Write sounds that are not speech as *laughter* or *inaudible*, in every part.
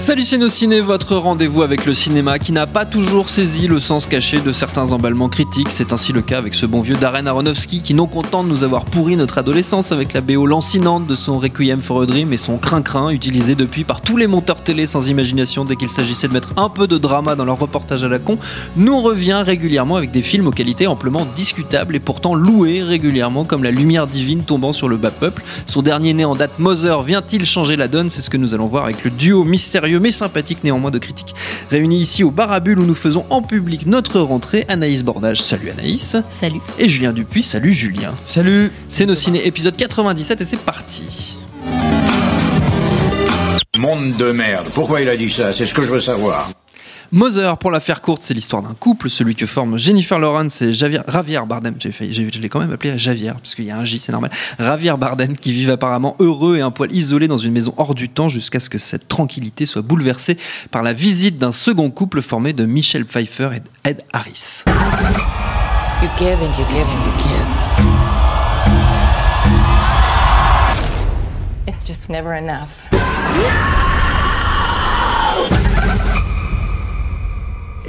Salut ciné, votre rendez-vous avec le cinéma qui n'a pas toujours saisi le sens caché de certains emballements critiques. C'est ainsi le cas avec ce bon vieux Darren Aronofsky qui, non content de nous avoir pourri notre adolescence avec la BO lancinante de son Requiem for a Dream et son crin-crin utilisé depuis par tous les monteurs télé sans imagination dès qu'il s'agissait de mettre un peu de drama dans leur reportage à la con, nous revient régulièrement avec des films aux qualités amplement discutables et pourtant loués régulièrement comme la lumière divine tombant sur le bas peuple. Son dernier né en date Mother vient-il changer la donne? C'est ce que nous allons voir avec le duo mystérieux mais sympathique néanmoins de critiques. Réunis ici au Barabule où nous faisons en public notre rentrée, Anaïs Bordage. Salut Anaïs. Salut. Et Julien Dupuis. Salut Julien. Salut. C'est nos ciné épisode 97 et c'est parti. Monde de merde. Pourquoi il a dit ça? C'est ce que je veux savoir. Mother, pour la faire courte, c'est l'histoire d'un couple, celui que forment Jennifer Lawrence et Javier, Javier Bardem. J'ai failli, j'ai- je l'ai quand même appelé Javier, parce qu'il y a un J, c'est normal. Javier Bardem, qui vivent apparemment heureux et un poil isolés dans une maison hors du temps jusqu'à ce que cette tranquillité soit bouleversée par la visite d'un second couple formé de Michelle Pfeiffer et Ed Harris. You give and you give and you give. It's just never enough.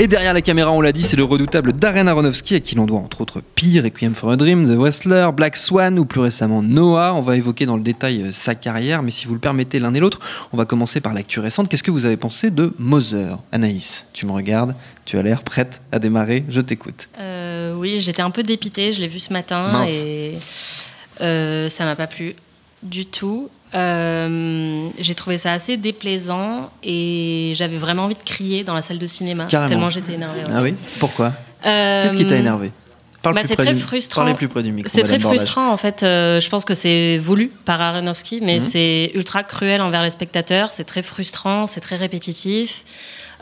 Et derrière la caméra, on l'a dit, c'est le redoutable Darren Aronofsky, à qui l'on doit entre autres Pire, Requiem for a Dream, The Wrestler, Black Swan ou plus récemment Noah. On va évoquer dans le détail euh, sa carrière, mais si vous le permettez l'un et l'autre, on va commencer par l'actu récente. Qu'est-ce que vous avez pensé de Mother Anaïs, tu me regardes, tu as l'air prête à démarrer, je t'écoute. Euh, oui, j'étais un peu dépitée, je l'ai vu ce matin Mince. et euh, ça m'a pas plu du tout. Euh, j'ai trouvé ça assez déplaisant et j'avais vraiment envie de crier dans la salle de cinéma Carrément. tellement j'étais énervée. ouais. Ah oui Pourquoi Euh, Qu'est-ce qui t'a énervé Parle bah, plus c'est près très du- frustrant. Parlez plus près du micro. C'est très Bordage. frustrant en fait. Euh, je pense que c'est voulu par Aronofsky, mais Mhm. c'est ultra cruel envers les spectateurs. C'est très frustrant, c'est très répétitif.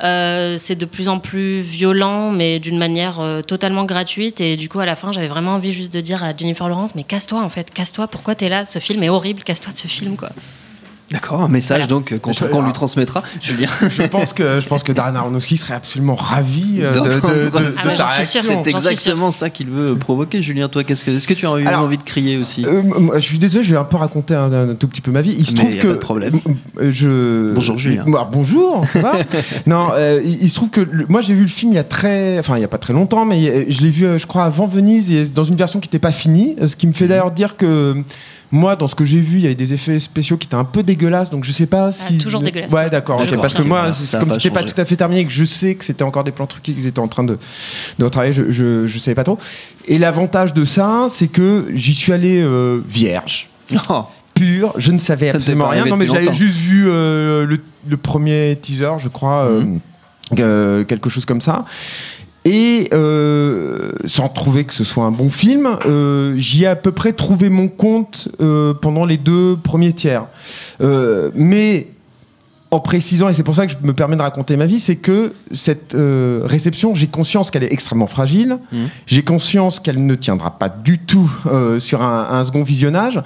Euh, c'est de plus en plus violent, mais d'une manière euh, totalement gratuite. Et du coup, à la fin, j'avais vraiment envie juste de dire à Jennifer Lawrence, mais casse-toi en fait, casse-toi. Pourquoi t'es là? Ce film est horrible. Casse-toi de ce film, quoi. D'accord, un message Voilà. donc euh, qu'on lui transmettra. Julien. *laughs* Je pense que je pense que Darren Aronofsky serait absolument ravi euh, de. Ah, ta réaction. C'est exactement ça qu'il veut provoquer, Julien. Toi, qu'est-ce que, est-ce que tu as eu Alors, envie de crier aussi Euh, moi, je suis désolé, je vais un peu raconter un, un tout petit peu ma vie. Il se Mais trouve y a que pas de problème. je Bonjour, Julien. Bah, bonjour, ça va *laughs* Non, euh, il, il se trouve que le- moi j'ai vu le film il y a très, enfin il y a pas très longtemps, mais je l'ai vu, je crois, avant Venise et dans une version qui n'était pas finie. Ce qui me fait d'ailleurs dire que moi, dans ce que j'ai vu, il y avait des effets spéciaux qui étaient un peu dégueulasses, donc je sais pas si. Ah, toujours dégueulasse. Ouais, d'accord. parce que moi, comme c'était pas tout à fait terminé et que je sais que c'était encore des plans truqués qu'ils étaient en train de, de retravailler, je, je, je savais pas trop. Et l'avantage de ça, c'est que j'y suis allé euh, vierge Oh, pur, je ne savais Ça absolument rien. Non, mais j'avais juste vu euh, le, le premier teaser, je crois, euh, euh, quelque chose comme ça. Et euh, sans trouver que ce soit un bon film, euh, j'y ai à peu près trouvé mon compte euh, pendant les deux premiers tiers. Mais en précisant, et c'est pour ça que je me permets de raconter ma vie, c'est que cette euh, réception, j'ai conscience qu'elle est extrêmement fragile, Mhm. j'ai conscience qu'elle ne tiendra pas du tout euh, sur un, un second visionnage,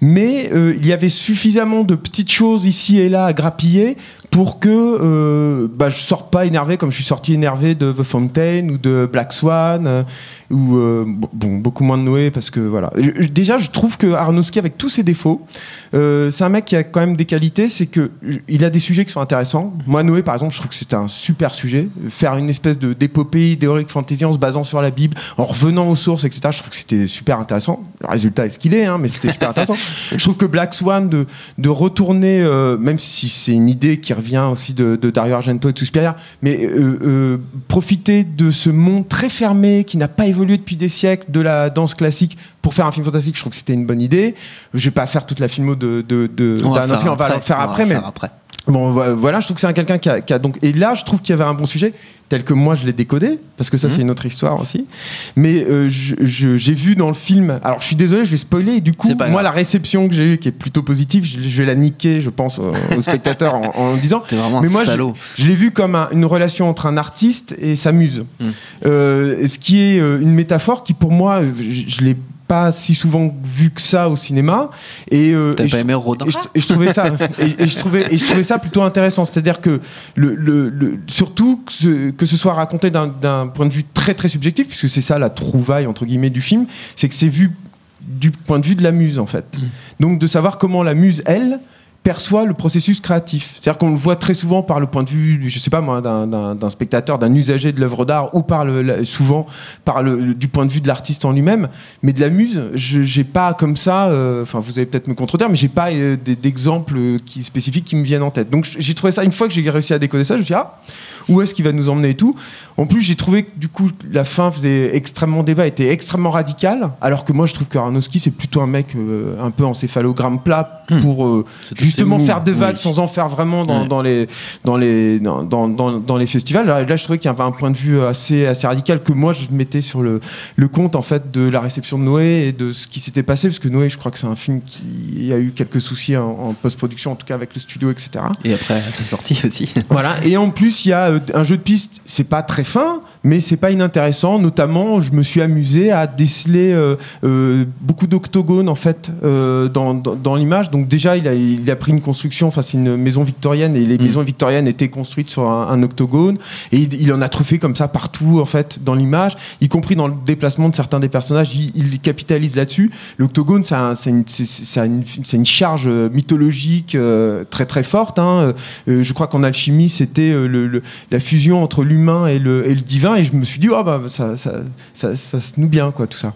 mais euh, il y avait suffisamment de petites choses ici et là à grappiller pour que euh, bah, je sorte pas énervé comme je suis sorti énervé de The Fountain ou de Black Swan euh, ou euh, bon beaucoup moins de Noé parce que voilà. Déjà je trouve que Aronofsky avec tous ses défauts euh, c'est un mec qui a quand même des qualités c'est que il a des sujets qui sont intéressants. Moi Noé par exemple je trouve que c'était un super sujet. Faire une espèce de d'épopée idéorique fantasy en se basant sur la Bible en revenant aux sources etc je trouve que c'était super intéressant. Le résultat est ce qu'il est hein, mais c'était super intéressant *laughs* je trouve que Black Swan de de retourner euh, même si c'est une idée qui revient aussi de, de Dario Argento et de Suspiria mais euh, euh, profiter de ce monde très fermé qui n'a pas évolué depuis des siècles de la danse classique pour faire un film fantastique je trouve que c'était une bonne idée je vais pas faire toute la filmo de de, de on va faire on va après, le faire on va après mais faire après. Bon, vo- voilà, je trouve que c'est un quelqu'un qui a, qui a donc. Et là, je trouve qu'il y avait un bon sujet, tel que moi je l'ai décodé, parce que ça, c'est une autre histoire aussi. Mais euh, j'ai vu dans le film. Alors, je suis désolé, je vais spoiler. Et du coup, moi, grave. la réception que j'ai eue, qui est plutôt positive, je, je vais la niquer, je pense, aux, aux spectateurs en, en disant. *laughs* Vraiment Mais moi, je, salaud. je l'ai vu comme un- une relation entre un artiste et sa muse. Mm. Euh, ce qui est euh, une métaphore qui, pour moi, euh, je, je l'ai pas si souvent vu que ça au cinéma. Et, euh, T'as et pas je- aimé Rodin et je, et je trouvais ça *laughs* et, et je trouvais et je trouvais ça plutôt intéressant. C'est-à-dire que le, le, le- surtout que ce, que ce soit raconté d'un- d'un point de vue très très subjectif puisque c'est ça la trouvaille entre guillemets du film c'est que c'est vu du point de vue de la muse en fait. Donc de savoir comment la muse elle perçoit le processus créatif. C'est-à-dire qu'on le voit très souvent par le point de vue, je sais pas moi, d'un- spectateur, d'un usager de l'œuvre d'art, ou par le, souvent par le, du point de vue de l'artiste en lui-même. Mais de la muse, je j'ai pas comme ça. euh, Enfin, vous allez peut-être me contredire, mais j'ai pas euh, d'exemples qui spécifiques qui me viennent en tête. Donc j'ai trouvé ça une fois que j'ai réussi à décoder ça, je me suis dit ah où est-ce qu'il va nous emmener et tout? En plus, j'ai trouvé que du coup la fin faisait extrêmement débat, était extrêmement radicale, alors que moi je trouve que Aronofsky c'est plutôt un mec euh, un peu encéphalogramme plat Hmm. pour euh, C'est justement faire des vagues oui. sans en faire vraiment dans, les dans les dans, dans, dans, les festivals. Là, là, je trouvais qu'il y avait un point de vue assez assez radical que moi je mettais sur le le compte en fait de la réception de Noé et de ce qui s'était passé parce que Noé, je crois que c'est un film qui a eu quelques soucis en, en post-production, en tout cas avec le studio, etc. Et après, sa sortie aussi. Voilà. Et en plus, il y a euh, un jeu de piste. C'est pas très fin, mais c'est pas inintéressant. Notamment, je me suis amusé à déceler euh, euh, beaucoup d'octogones en fait euh, dans, dans, dans l'image. Donc déjà, il a, il a pris une construction. Enfin, c'est une maison victorienne et les Mm. maisons victoriennes étaient construites sur un, un octogone. Et il, il en a truffé comme ça partout en fait dans l'image, y compris dans le déplacement de certains des personnages. Il, il capitalise là-dessus. L'octogone, un- c'est une, une, une charge mythologique très très forte. hein. Je crois qu'en alchimie, c'était la fusion entre l'humain et le, et le divin. Et je me suis dit, oh, bah, ça, ça, ça, ça se noue bien, quoi, tout ça.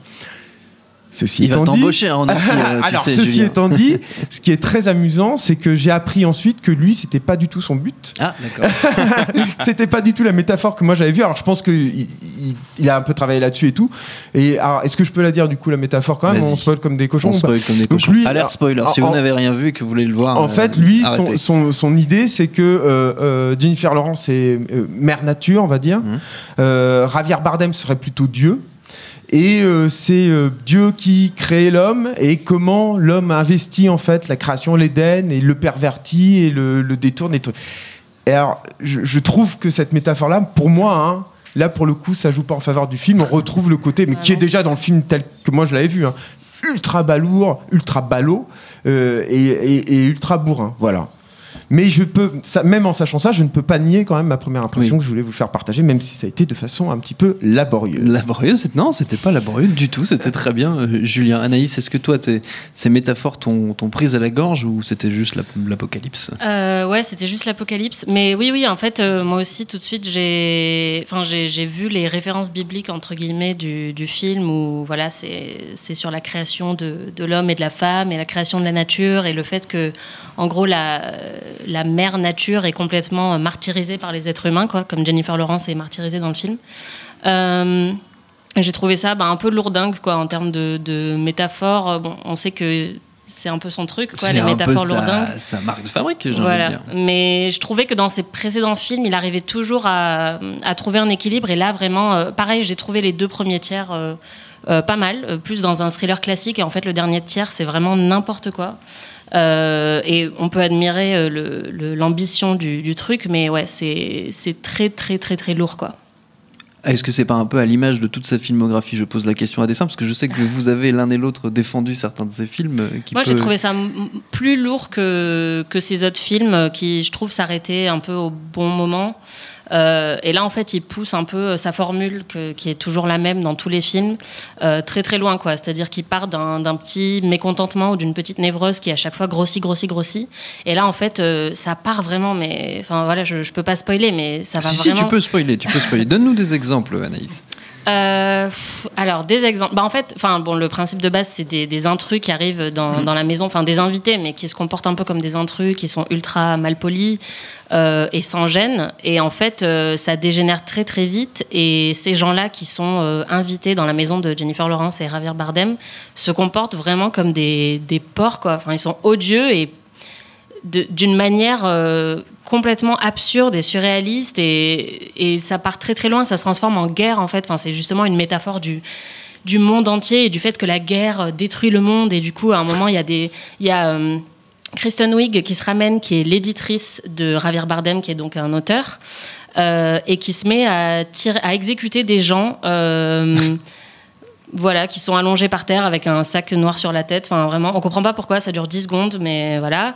Ceci Il va étant dit, *laughs* tu alors sais, ceci Julien. étant dit, ce qui est très amusant, c'est que j'ai appris ensuite que lui, c'était pas du tout son but. Ah, d'accord. *laughs* C'était pas du tout la métaphore que moi j'avais vue. Alors je pense qu'il il, il a un peu travaillé là-dessus et tout. Et est-ce que je peux la dire du coup la métaphore quand même? On spoil comme des cochons On spoil comme des Donc cochons. lui, Alerte spoiler. Si en- vous n'avez rien vu et que vous voulez le voir. En euh, fait, lui, son, arrêtez. son, son idée, c'est que euh, euh, Jennifer Lawrence est euh, mère nature, on va dire. Mhm. Euh, Javier Bardem serait plutôt Dieu. Et euh, c'est euh, Dieu qui crée l'homme et comment l'homme investit en fait la création, l'Éden et le pervertit et le, le détourne. Et, tout. et alors, je, je trouve que cette métaphore-là, pour moi, hein, là pour le coup, ça joue pas en faveur du film. On retrouve le côté, mais qui est déjà dans le film tel que moi je l'avais vu, hein, ultra balourd, ultra ballot euh, et, et- et ultra bourrin. Voilà. Mais je peux, ça, même en sachant ça, je ne peux pas nier quand même ma première impression Oui. que je voulais vous faire partager, même si ça a été de façon un petit peu laborieuse. Laborieux, c'est- non, c'était pas laborieux du tout, c'était très bien. Euh, Julien, Anaïs, est-ce que toi, ces métaphores t'ont prise à la gorge ou c'était juste l'ap- l'apocalypse? Euh, ouais, c'était juste l'apocalypse. Mais oui, oui, en fait, euh, moi aussi, tout de suite, j'ai, enfin, j'ai, j'ai vu les références bibliques entre guillemets du, du film où voilà, c'est, c'est sur la création de, de l'homme et de la femme et la création de la nature et le fait que, en gros, la, la mère nature est complètement martyrisée par les êtres humains, quoi, comme Jennifer Lawrence est martyrisée dans le film. Euh, j'ai trouvé ça bah, un peu lourdingue, quoi, en termes de, de métaphores. Bon, on sait que c'est un peu son truc, quoi, les un peu métaphores sa- lourdingues. Sa marque de fabrique, j'ai Voilà. envie de dire. Mais je trouvais que dans ses précédents films, il arrivait toujours à, à trouver un équilibre. Et là, vraiment, euh, pareil, j'ai trouvé les deux premiers tiers euh, euh, pas mal, euh, plus dans un thriller classique. Et en fait, le dernier tiers, c'est vraiment n'importe quoi. Euh, et on peut admirer euh, le- le- l'ambition du, du truc, mais ouais, c'est très, très, très, très lourd, quoi. Est-ce que c'est pas un peu à l'image de toute sa filmographie? Je pose la question à dessein parce que je sais que vous avez l'un et l'autre défendu certains de ses films. euh, Qui Moi, j'ai trouvé ça plus lourd que, que ces autres films qui, je trouve, s'arrêtaient un peu au bon moment. Euh, et là, en fait, il pousse un peu sa formule, que- qui est toujours la même dans tous les films, euh, très très loin, quoi. C'est-à-dire qu'il part d'un petit mécontentement ou d'une petite névrose qui à chaque fois grossit, grossit, grossit. Et là, en fait, euh, ça part vraiment. Mais enfin, voilà, je, je peux pas spoiler, mais ça va Si, si, tu peux spoiler, tu peux spoiler. Donne-nous des exemples, Anaïs. Euh, pff, alors des exemples. Bah en fait, enfin bon, le principe de base c'est des, des intrus qui arrivent dans, Mhm. dans la maison, enfin des invités, mais qui se comportent un peu comme des intrus, qui sont ultra malpolis euh, et sans gêne. Et en fait, euh, ça dégénère très très vite. Et ces gens-là qui sont invités dans la maison de Jennifer Lawrence et Javier Bardem se comportent vraiment comme des, des porcs, quoi. Enfin, ils sont odieux et d'une manière euh, complètement absurde et surréaliste et, et ça part très très loin, ça se transforme en guerre en fait. Enfin, c'est justement une métaphore du du monde entier et du fait que la guerre euh, détruit le monde et du coup à un moment il y a des il y a euh, Kristen Wiig qui se ramène qui est l'éditrice de Javier Bardem qui est donc un auteur et qui se met à tirer à exécuter des gens *laughs* voilà, qui sont allongés par terre avec un sac noir sur la tête. Enfin, vraiment, on comprend pas pourquoi, ça dure 10 secondes, mais voilà.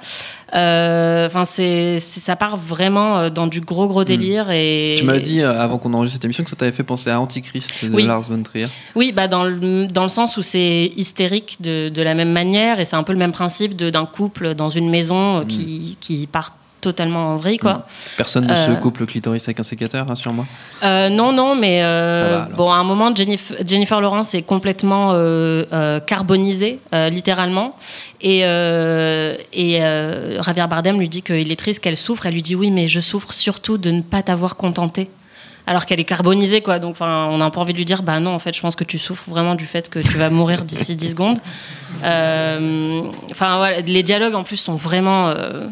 Euh, Enfin, c'est, ça part vraiment euh, dans du gros, gros délire. Et... Tu m'as dit euh, avant qu'on enregistre cette émission que ça t'avait fait penser à Antichrist de Oui. Lars von Trier. Oui, bah dans, le, dans le sens où c'est hystérique de, de la même manière, et c'est un peu le même principe d'un couple dans une maison qui, qui part totalement en vrille, quoi. Personne ne se Euh. coupe le clitoris avec un sécateur, rassure-moi. Euh, non, non, mais euh, va, bon, à un moment, Jennifer, Jennifer Lawrence est complètement carbonisée, littéralement. Et, et Javier Bardem lui dit qu'il est triste, qu'elle souffre. Elle lui dit oui, mais je souffre surtout de ne pas t'avoir contenté. Alors qu'elle est carbonisée, quoi. Donc, on n'a pas envie de lui dire, bah non, en fait, je pense que tu souffres vraiment du fait que tu vas mourir d'ici 10 secondes. Euh, Enfin, voilà, les dialogues en plus sont vraiment euh,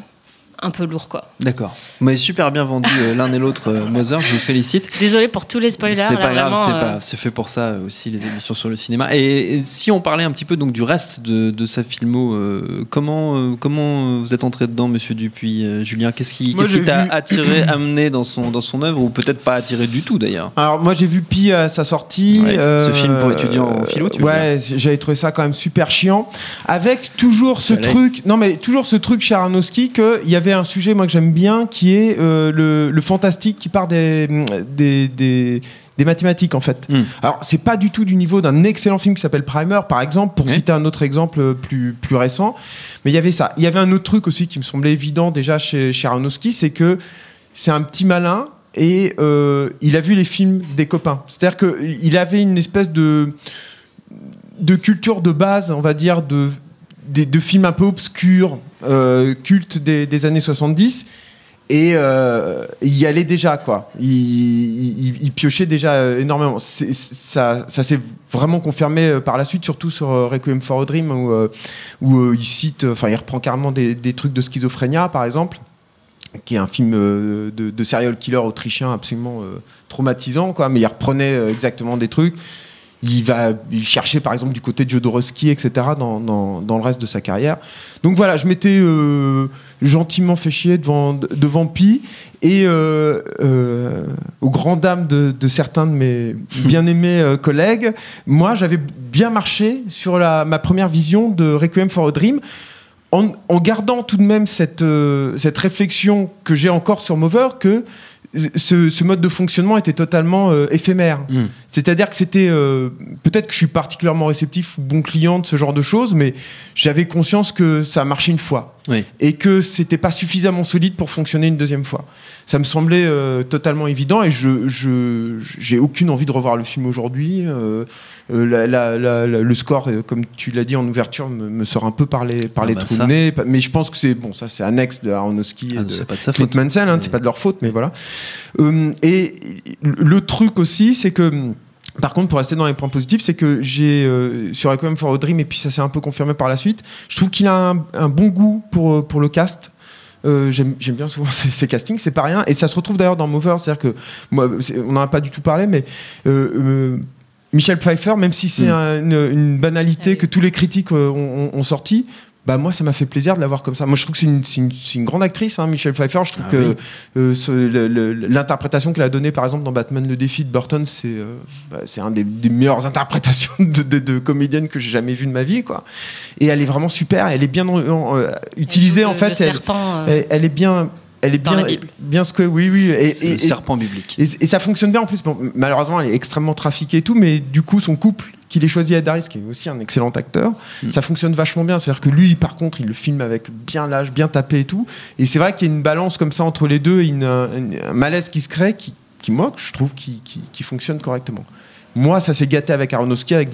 un peu lourds, quoi. D'accord. Vous m'avez super bien vendu euh, l'un et l'autre, euh, Mother, je vous félicite. Désolée pour tous les spoilers. C'est là, pas grave, c'est euh, pas, c'est fait pour ça euh, aussi les émissions sur le cinéma. Et, et si on parlait un petit peu donc du reste de, de sa filmo, euh, comment euh, comment vous êtes entré dedans, Monsieur Dupuis, euh, Julien? Qu'est-ce qui Moi, qu'est-ce qui j'ai t'a vu- attiré, *coughs* amené dans son dans son œuvre ou peut-être pas attiré du tout d'ailleurs? Alors moi j'ai vu Pi à sa sortie. Ouais, ce film pour étudiants en philo, tu Ouais, j'avais trouvé ça quand même super chiant. Avec toujours ce truc, non mais toujours ce truc chez Aronofsky que il y avait un sujet moi que j'aime bien qui est euh, le, le fantastique qui part des des, des des mathématiques en fait. Mm. Alors c'est pas du tout du niveau d'un excellent film qui s'appelle Primer par exemple pour citer un autre exemple plus plus récent. Mais il y avait ça. Il y avait un autre truc aussi qui me semblait évident déjà chez, chez Aronofsky, c'est que c'est un petit malin et euh, il a vu les films des copains. C'est-à-dire qu'il avait une espèce de, de culture de base, on va dire, de, de, de films un peu obscurs, euh, cultes des, des années 70. Et euh, il y allait déjà, quoi. Il, piochait déjà euh, énormément. Ça ça s'est vraiment confirmé par la suite, surtout sur Requiem for a Dream, où, où il cite, enfin, il reprend carrément des, des trucs de schizophrénia, par exemple qui est un film de, serial killer autrichien absolument traumatisant, quoi. Mais il reprenait exactement des trucs. Il va il cherchait par exemple du côté de Jodorowsky, etc. Dans, dans, dans le reste de sa carrière. Donc voilà, je m'étais euh, gentiment fait chier devant, devant Pi et euh, euh, aux grandes dames de, de certains de mes *laughs* bien-aimés euh, collègues, moi j'avais bien marché sur la, ma première vision de Requiem for a Dream en, en gardant tout de même cette, euh, cette réflexion que j'ai encore sur Mover, que ce, ce mode de fonctionnement était totalement euh, éphémère. Mm. C'est-à-dire que c'était euh, peut-être que je suis particulièrement réceptif ou bon client de ce genre de choses, mais j'avais conscience que ça a marché une fois Oui. et que c'était pas suffisamment solide pour fonctionner une deuxième fois. Ça me semblait euh, totalement évident et je je j'ai aucune envie de revoir le film aujourd'hui. Euh, euh, la- la- la- le score, euh, comme tu l'as dit en ouverture, me, me sort un peu par les par Ah les bah trous de nez. Mais je pense que c'est bon, ça c'est annexe de Aronofsky Ah, et de pas de sa Clint. Mansell, hein, c'est pas de leur faute, mais voilà. Euh, et le truc aussi, c'est que par contre, pour rester dans les points positifs, c'est que j'ai euh, sur Requiem for a Dream, et puis ça s'est un peu confirmé par la suite, je trouve qu'il a un, un bon goût pour, euh, pour le cast. Euh, J'aime j'aime bien souvent *laughs* ces, ces castings, c'est pas rien. Et ça se retrouve d'ailleurs dans Mover, c'est-à-dire que moi, on n'en a pas du tout parlé, mais euh, euh, Michel Pfeiffer, même si c'est Mm. un- une, une banalité Ah oui. que tous les critiques euh, ont, ont- ont sorti, bah moi ça m'a fait plaisir de l'avoir comme ça. Moi je trouve que c'est une, grande actrice, hein, Michel Pfeiffer. Je trouve Ah que oui. euh, l'interprétation qu'elle a donnée par exemple dans Batman le défi de Burton, c'est euh, bah, c'est un des, des meilleures interprétations de, de, de comédienne que j'ai jamais vu de ma vie quoi. Et elle est vraiment super. Elle est bien en- en- euh, utilisée Le- en fait. Le Elle, serpent. euh, elle, elle est bien. Elle est Dans bien, la Bible. bien ce que oui oui et, C'est et- le serpent biblique. et, et ça fonctionne bien en plus. Bon, malheureusement, elle est extrêmement trafiquée et tout, mais du coup, son couple qu'il ait choisi Ed Harris, qui est aussi un excellent acteur, Mm. ça fonctionne vachement bien. C'est-à-dire que lui, par contre, il le filme avec bien l'âge, bien tapé et tout. Et c'est vrai qu'il y a une balance comme ça entre les deux, une- une- un malaise qui se crée, qui, qui moi, que je trouve qui, qui- qui fonctionne correctement. Moi, ça s'est gâté avec Aronofsky, avec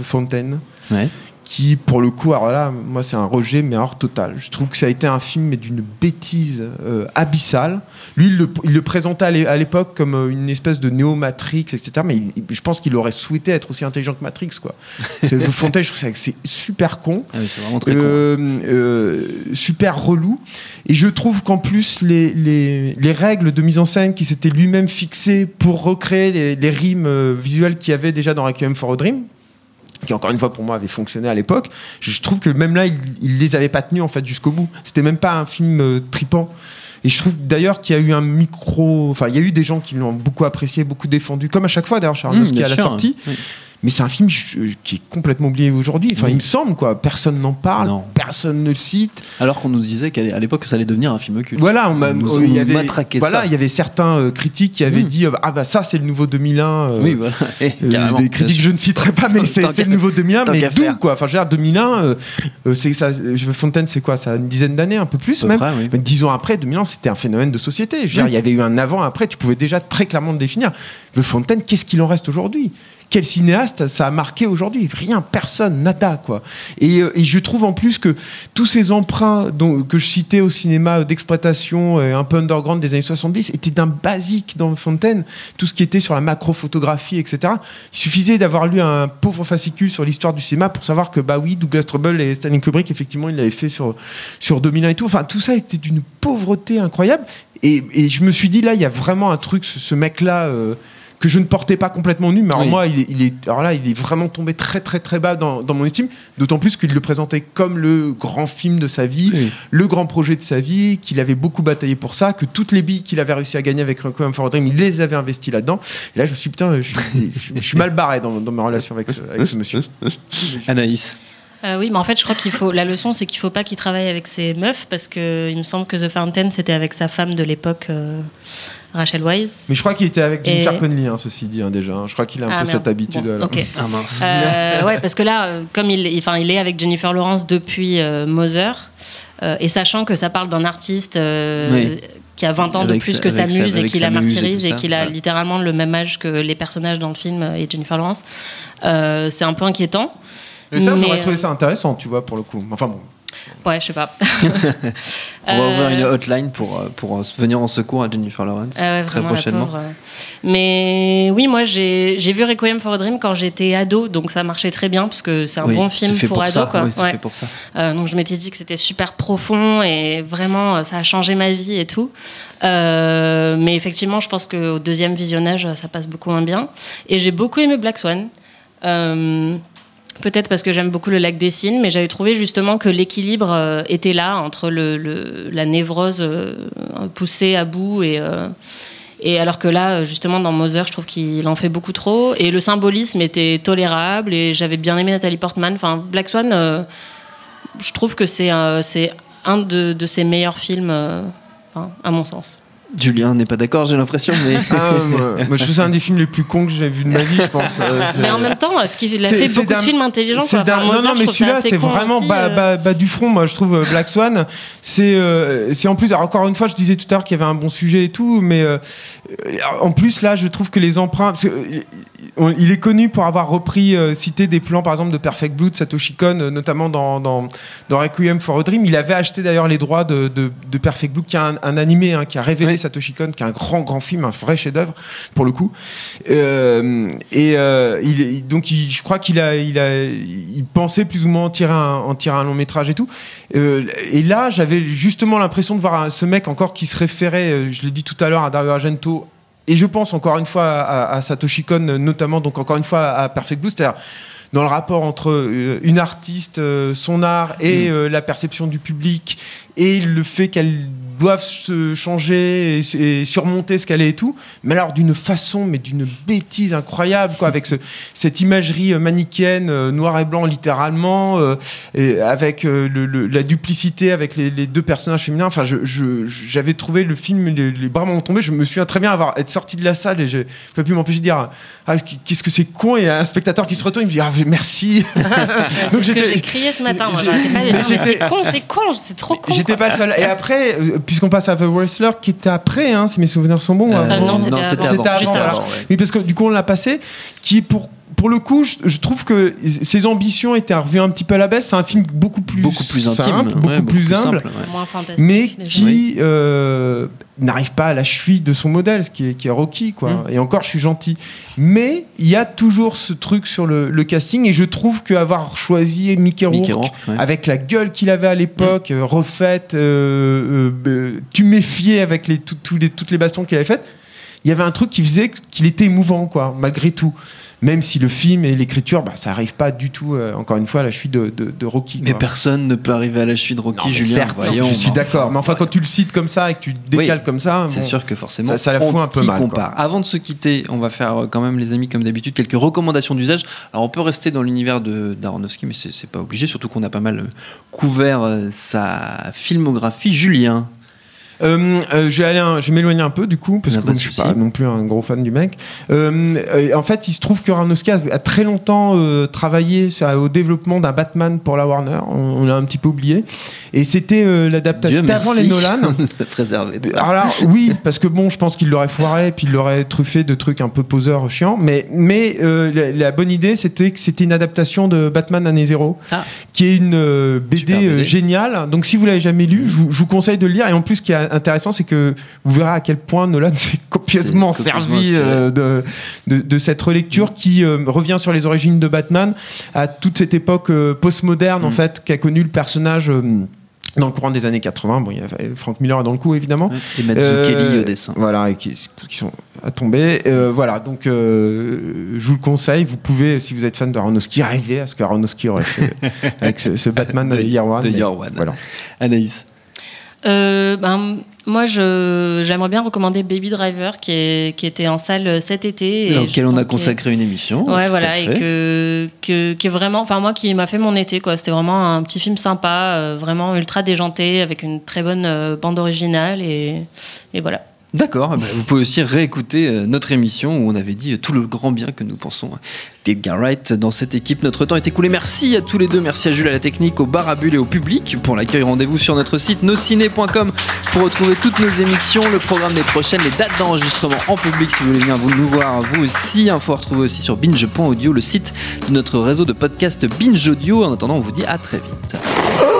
Ouais. Qui, pour le coup, alors là, moi, c'est un rejet, mais hors total. Je trouve que ça a été un film, mais d'une bêtise euh, abyssale. Lui, il le, il le présentait à l'é- à l'époque comme euh, une espèce de néo-Matrix, etc. Mais il- il- je pense qu'il aurait souhaité être aussi intelligent que Matrix, quoi. *laughs* C'est- Fontaine, je trouve ça que c'est super con. Ah oui, c'est vraiment très con. Euh, euh, super relou. Et je trouve qu'en plus, les, les, les règles de mise en scène qui s'était lui-même fixées pour recréer les, les rimes visuelles qu'il y avait déjà dans Requiem for a Dream, qui encore une fois pour moi avait fonctionné à l'époque, je trouve que même là, il, il les avait pas tenus en fait jusqu'au bout. C'était même pas un film euh, tripant. Et je trouve d'ailleurs qu'il y a eu un micro. Enfin, il y a eu des gens qui l'ont beaucoup apprécié, beaucoup défendu, comme à chaque fois d'ailleurs, Charles Mmh, bien à la sûr. sortie. Oui. Mais c'est un film qui est complètement oublié aujourd'hui. Enfin, Oui. il me semble, quoi. Personne n'en parle, Non. personne ne le cite. Alors qu'on nous disait qu'à l'époque, ça allait devenir un film culte. Voilà, on m'a- nous- euh, il y on avait, voilà, ça. il y avait certains euh, critiques qui avaient Mm. dit euh, ah bah ça c'est le nouveau 2001. euh, Oui, voilà. *laughs* Eh, euh, des critiques que je ne citerai pas, mais c'est le nouveau 2001, tant mais d'où quoi Enfin, je veux dire, 2001, euh, c'est ça. Fontaine, c'est quoi? Ça a une dizaine d'années, un peu plus peu même. près, oui. Mais dix ans après, 2001, c'était un phénomène de société. Je veux dire, il y avait eu un avant, après. Tu pouvais déjà très clairement le définir. Le Fontaine, qu'est-ce qu'il en reste aujourd'hui? Quel cinéaste ça a marqué aujourd'hui? Rien, personne, nada, quoi. Et, euh, je trouve en plus que tous ces emprunts que je citais au cinéma d'exploitation euh, un peu underground des années 70 étaient d'un basique dans Fontaine. Tout ce qui était sur la macrophotographie, etc. Il suffisait d'avoir lu un pauvre fascicule sur l'histoire du cinéma pour savoir que, bah oui, Douglas Trumbull et Stanley Kubrick, effectivement, il l'avait fait sur, sur 2001 et tout. Enfin, tout ça était d'une pauvreté incroyable. Et, je me suis dit, là, il y a vraiment un truc, ce, ce mec-là. euh, que je ne portais pas complètement nu, mais alors Oui. moi, il est, il est- alors là, il est vraiment tombé très très très bas dans, dans mon estime, d'autant plus qu'il le présentait comme le grand film de sa vie, Oui. le grand projet de sa vie, qu'il avait beaucoup bataillé pour ça, que toutes les billes qu'il avait réussi à gagner avec Requiem for a Dream, il les avait investies là-dedans. Et là, je me suis putain, je suis, je- je suis mal barré dans, dans ma relation avec ce, avec ce monsieur. Anaïs. Euh, oui, mais en fait, je crois qu'il faut. La leçon, c'est qu'il faut pas qu'il travaille avec ses meufs parce que il me semble que The Fountain, c'était avec sa femme de l'époque, euh, Rachel Weisz. Mais je crois qu'il était avec Et- Jennifer Connelly, hein, ceci dit, hein, déjà. hein. Je crois qu'il a un Ah, peu merde. cette habitude. Bon, alors. ok. Ah mince. Euh, ouais, parce que là, euh, comme il, enfin, il est avec Jennifer Lawrence depuis euh, Mother, euh, et sachant que ça parle d'un artiste euh, Oui. qui a 20 ans de plus sa- que sa muse et qui la et martyrise et ça, qu'il a ouais. littéralement le même âge que les personnages dans le film et Jennifer Lawrence, euh, c'est un peu inquiétant. Et ça, j'aurais trouvé ça intéressant, tu vois, pour le coup. Enfin bon. Ouais, je sais pas. *laughs* On va ouvrir Euh, une hotline pour, euh, pour euh, venir en secours à Jennifer Lawrence Ah ouais, très prochainement. euh. Mais oui, moi j'ai vu Requiem for a Dream quand j'étais ado, donc ça marchait très bien parce que c'est un Oui, bon film pour, pour ado. ça. quoi. oui, c'est Ouais. fait pour ça. Euh, donc je m'étais dit que c'était super profond et vraiment euh, ça a changé ma vie et tout. Euh, mais effectivement, je pense qu'au deuxième visionnage, ça passe beaucoup moins bien. Et j'ai beaucoup aimé Black Swan. Euh, Peut-être parce que j'aime beaucoup le lac des cygnes, mais j'avais trouvé justement que l'équilibre euh, était là entre la névrose euh, poussée à bout et, euh, alors que là, justement, dans Mother, je trouve qu'il en fait beaucoup trop. Et le symbolisme était tolérable et j'avais bien aimé Nathalie Portman. Enfin, Black Swan, je trouve que c'est un, de, ses meilleurs films, à mon sens. Julien n'est pas d'accord, j'ai l'impression, mais. Ah, moi, *laughs* moi, je trouve ça un des films les plus cons que j'ai vu de ma vie, je pense. *laughs* Euh, c'est- Mais en même temps, ce qu'il a C'est- fait c'est beaucoup de films intelligents. C'est quoi. Enfin, non, non, je mais celui-là, c'est vraiment aussi, bas, euh. bas- bas du front. Moi, je trouve euh, Black Swan, c'est euh, c'est en plus. alors, encore une fois, je disais tout à l'heure qu'il y avait un bon sujet et tout, mais euh, euh, en plus, là, je trouve que les emprunts. parce que, euh, on- il est connu pour avoir repris, euh, cité des plans, par exemple, de Perfect Blue, de Satoshi Kon, euh, notamment dans, dans, dans Requiem for a Dream. Il avait acheté d'ailleurs les droits de, de, de Perfect Blue, qui est un, un animé hein, qui a révélé Satoshi Kon, qui est un grand, grand film, un vrai chef-d'œuvre, pour le coup. Euh, et il, donc, il- je crois qu'il a, il a, il pensait plus ou moins en tirer un, en tirer un long métrage et tout. Et là, j'avais justement l'impression de voir ce mec encore qui se référait, je l'ai dit tout à l'heure, à Dario Argento. Et je pense encore une fois à, à Satoshi Kon, notamment, donc encore une fois à Perfect Blue, c'est-à-dire dans le rapport entre euh, une artiste, euh, son art et euh, la perception du public et le fait qu'elle doive se changer et, et surmonter ce qu'elle est et tout, mais alors d'une façon, mais d'une bêtise incroyable, quoi, avec ce- cette imagerie euh, manichéenne, euh, noir et blanc littéralement, euh, et avec euh, le- le- la duplicité avec les, les deux personnages féminins. Enfin, je- je- j'avais trouvé le film, les, les bras m'ont tombé. Je me souviens très bien avoir être sorti de la salle et je ne peux plus m'empêcher de dire ah, qu'est-ce que c'est con et un spectateur qui se retourne, il me dit ah, merci. *laughs* Donc j'ai crié ce matin. Moi, j'ai- j'arrêtais pas de dire, *laughs* mais j'étais- c'est con, c'est con, c'est trop con. J'étais pas le seul. Et après, puisqu'on passe à The Wrestler, qui était après, hein, si mes souvenirs sont bons. Euh, avant. non, c'était avant. C'était Juste avant, avant. Oui, parce que du coup, on l'a passé, qui est pour pour le coup, je, je trouve que ses ambitions étaient revues un petit peu à la baisse. C'est un film beaucoup plus, Beaucoup plus intime, simple, beaucoup ouais, plus humble, simple, ouais. Moins fantastique. mais qui euh, n'arrive pas à la cheville de son modèle, ce qui est, qui est Rocky, quoi. Mm. Et encore, je suis gentil. Mais il y a toujours ce truc sur le, le casting, et je trouve qu'avoir choisi Mickey Rourke, Mickey Rourke, ouais. avec la gueule qu'il avait à l'époque, euh, refaite, euh, euh, tuméfiée avec les, tout- les, toutes les bastons qu'il avait faites, il y avait un truc qui faisait qu'il était émouvant, quoi, malgré tout. Même si le film et l'écriture, bah, ça arrive pas du tout, euh, encore une fois, à la cheville de, de, de Rocky. Mais personne ne peut arriver à la cheville de Rocky, Non, Julien. certes, voyons, je suis d'accord. enfin, Mais enfin, quand tu le cites comme ça et que tu décales comme ça, C'est bon. sûr que forcément, Ça- ça la fout un peu mal. Avant de se quitter, on va faire euh, quand même, les amis, comme d'habitude, quelques recommandations d'usage. Alors, on peut rester dans l'univers de d'Aronofsky, mais c'est pas obligé, surtout qu'on a pas mal euh, couvert sa filmographie. Julien, Euh, euh, je vais aller, un- je vais m'éloigner un peu du coup parce a que de je suis pas non plus un gros fan du mec. Euh, en fait, il se trouve que Aronofsky a, a très longtemps travaillé sur- au développement d'un Batman pour la Warner. On, on l'a un petit peu oublié. Et c'était l'adaptation. C'était avant les Nolan. *laughs* de préserver de ça. Alors oui, parce que bon, je pense qu'il l'aurait foiré, puis il l'aurait truffé de trucs un peu poseurs chiants. Mais, mais la, la bonne idée, c'était que c'était une adaptation de Batman année zéro, Ah. qui est une BD, géniale. Donc si vous l'avez jamais lu, je, vous- je vous conseille de le lire. Et en plus, qui est intéressant, c'est que vous verrez à quel point Nolan s'est copieusement servi euh, de, de, de cette relecture qui euh, revient sur les origines de Batman à toute cette époque euh, postmoderne en Mm. fait qu'a connu le personnage. dans le courant des années 80, bon, il y a Frank Miller dans le coup évidemment, Et Mazzucchelli euh, au dessin. voilà, et qui, qui sont à tomber. Euh, voilà, donc euh, je vous le conseille. Vous pouvez, si vous êtes fan de Aronofsky, rêver à ce que Aronofsky aurait fait *laughs* avec ce, ce Batman de, Year One. de Year One. Voilà. Anaïs. Euh, ben, moi, je, j'aimerais bien recommander Baby Driver, qui, est, qui était en salle cet été. et auquel on a consacré une émission. Ouais, voilà, et que, que, qui est vraiment, enfin, moi, qui m'a fait mon été, quoi. C'était vraiment un petit film sympa, euh, vraiment ultra déjanté, avec une très bonne euh, bande originale, et, et voilà. D'accord, eh ben, vous pouvez aussi réécouter euh, notre émission où on avait dit euh, tout le grand bien que nous pensons d'Edgar Wright dans cette équipe. Notre temps est écoulé. Merci à tous les deux. Merci à Jules à la technique, au bar à bulles et au public pour l'accueil. Rendez-vous sur notre site nosciné.com pour retrouver toutes nos émissions, le programme des prochaines, les dates d'enregistrement en public si vous voulez venir vous nous voir vous aussi. Info à retrouver aussi sur binge.audio, le site de notre réseau de podcast Binge Audio. En attendant, on vous dit à très vite.